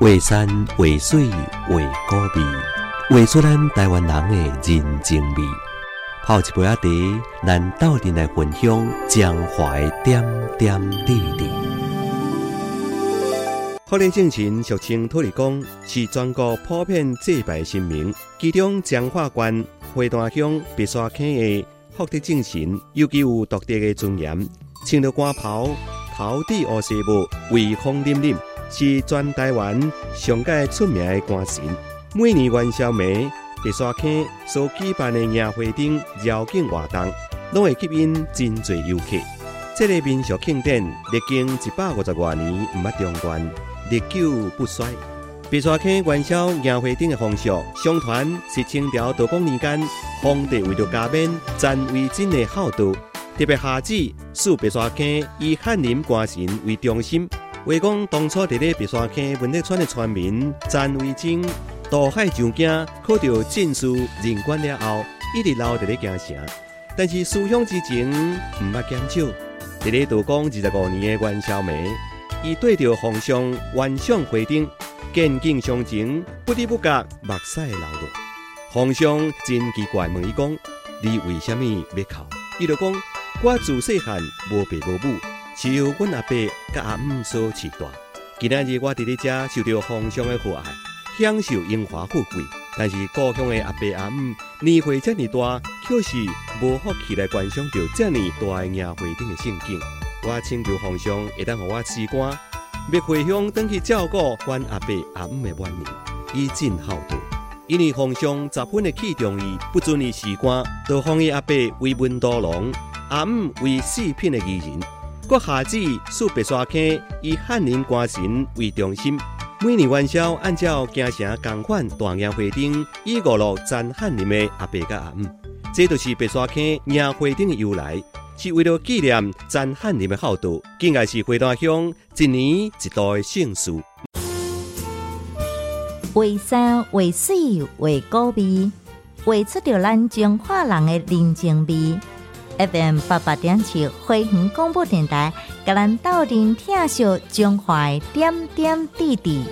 画山画水画古味，画出咱台湾人的人情味。泡一杯仔茶，咱斗阵来分享江淮点点滴滴。福利正神俗称土地公，是全国普遍祭拜神明。其中彰化县花旦乡白沙坑的福德正神，尤其有独特的尊严。穿着官袍，头戴乌纱帽，威风凛凛，是全台湾上界出名的官神。每年元宵节，白沙坑所举办的迎花灯绕境活动，拢会吸引真侪游客。这个民俗庆典历经一百五十多年，毋捌中断。历久不衰。白沙坑元宵迎花灯的风俗，相传是清朝道光年间，皇帝为了加冕占为真的孝道，特别下旨使白沙坑以翰林官神为中心。话讲当初伫咧白沙坑文德村的村民占为真，渡海上京，考到进士任官了后，一直留伫咧京城。但是思乡之情毋捌减少。伫咧道光二十五年的元宵暝。伊对着皇上玩赏花灯，见景伤情，不知不觉目屎流落。皇上真奇怪，问伊讲：“你为什么要哭？”伊就讲：“我自细汉无爸无母，是由阮阿伯甲阿姆所饲大。今仔日我伫咧遮受到皇上的厚爱，享受荣华富贵。但是故乡的阿伯阿姆年岁遮尔大，却是无福气来观赏着遮尔大的迎花灯的盛景。”我请求皇上会当互我辞官，要回乡登去照顾阮阿伯阿姆的晚年，以尽孝道。因为皇上十分的器重伊，不准伊辞官，就封伊阿伯为文都郎，阿姆为四品的艺人。国下旨使白沙坑以翰林官神为中心，每年元宵按照京城公款大迎花灯，以五路赞翰林的阿伯甲阿姆，这就是白沙坑迎花灯的由来。是为了纪念赞汉人的孝道，更爱是花旦乡一年一度的盛事。为山为水为高味，画出着咱中华人的人情味。FM 八八点七花莲广播电台，甲咱斗阵听笑中华点点滴滴。